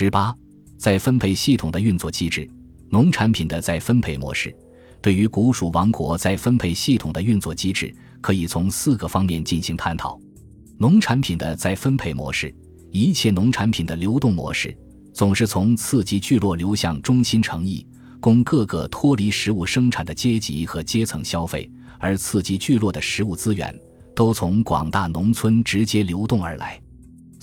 十八，再分配系统的运作机制，农产品的再分配模式。对于古蜀王国再分配系统的运作机制，可以从四个方面进行探讨：农产品的再分配模式，一切农产品的流动模式，总是从次级聚落流向中心城邑，供各个脱离食物生产的阶级和阶层消费；而次级聚落的食物资源，都从广大农村直接流动而来。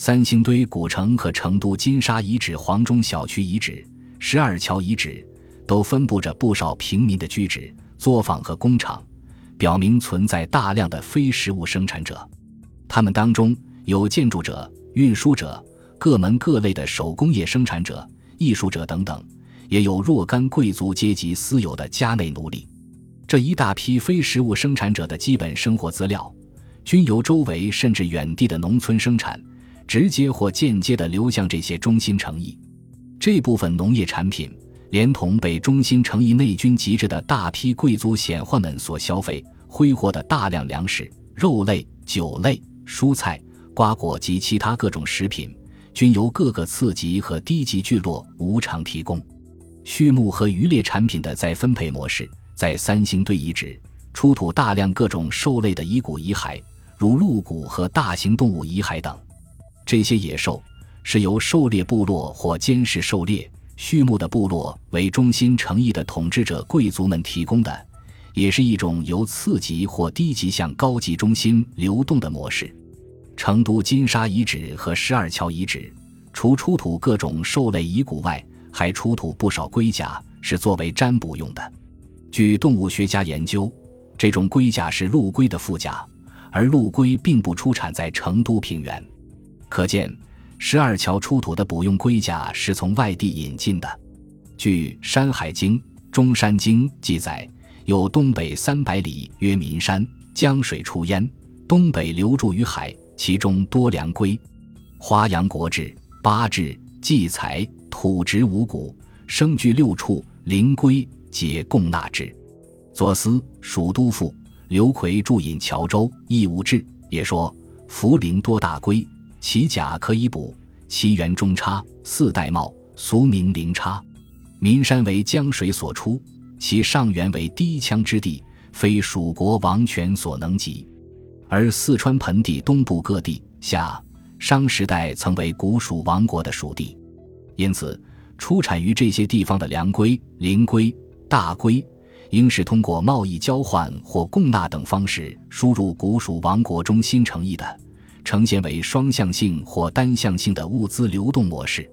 三星堆古城和成都金沙遗址黄钟小区遗址、十二桥遗址。都分布着不少平民的居址、作坊和工厂，表明存在大量的非食物生产者。他们当中有建筑者、运输者、各门各类的手工业生产者、艺术者等等，也有若干贵族阶级私有的家内奴隶。这一大批非食物生产者的基本生活资料，均由周围甚至远地的农村生产，直接或间接地流向这些中心城邑。这部分农业产品。连同被中心城邑内军集着的大批贵族显宦们所消费挥霍的大量粮食、肉类、酒类、蔬菜、瓜果及其他各种食品，均由各个次级和低级聚落无偿提供。畜牧和渔猎产品的再分配模式，在三星堆遗址出土大量各种兽类的遗骨遗骸，如鹿骨和大型动物遗骸等。这些野兽是由狩猎部落或监视狩猎。畜牧的部落为中心城邑的统治者贵族们提供的，也是一种由次级或低级向高级中心流动的模式。成都金沙遗址和十二桥遗址，除出土各种兽类遗骨外，还出土不少龟甲，是作为占卜用的。据动物学家研究，这种龟甲是陆龟的腹甲，而陆龟并不出产在成都平原，可见。十二桥出土的卜用龟甲是从外地引进的。据《山海经·中山经》记载，有东北三百里曰岷山，江水出焉，东北流注于海，其中多良龟。《华阳国志·八志》记载，土植五谷，生具六畜，灵龟皆共纳之。左思《蜀都赋》刘奎注引谯州《义无志》也说，茯苓多大龟。其甲可以补，其圆中叉，四代帽，俗名灵叉。岷山为江水所出，其上源为低羌之地，非蜀国王权所能及。而四川盆地东部各地，夏商时代曾为古蜀王国的属地，因此出产于这些地方的良龟、灵龟、大龟，应是通过贸易交换或供纳等方式输入古蜀王国中新城邑的。呈现为双向性或单向性的物资流动模式。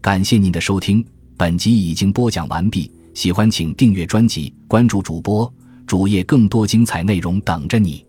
感谢您的收听，本集已经播讲完毕。喜欢请订阅专辑，关注主播主页，更多精彩内容等着你。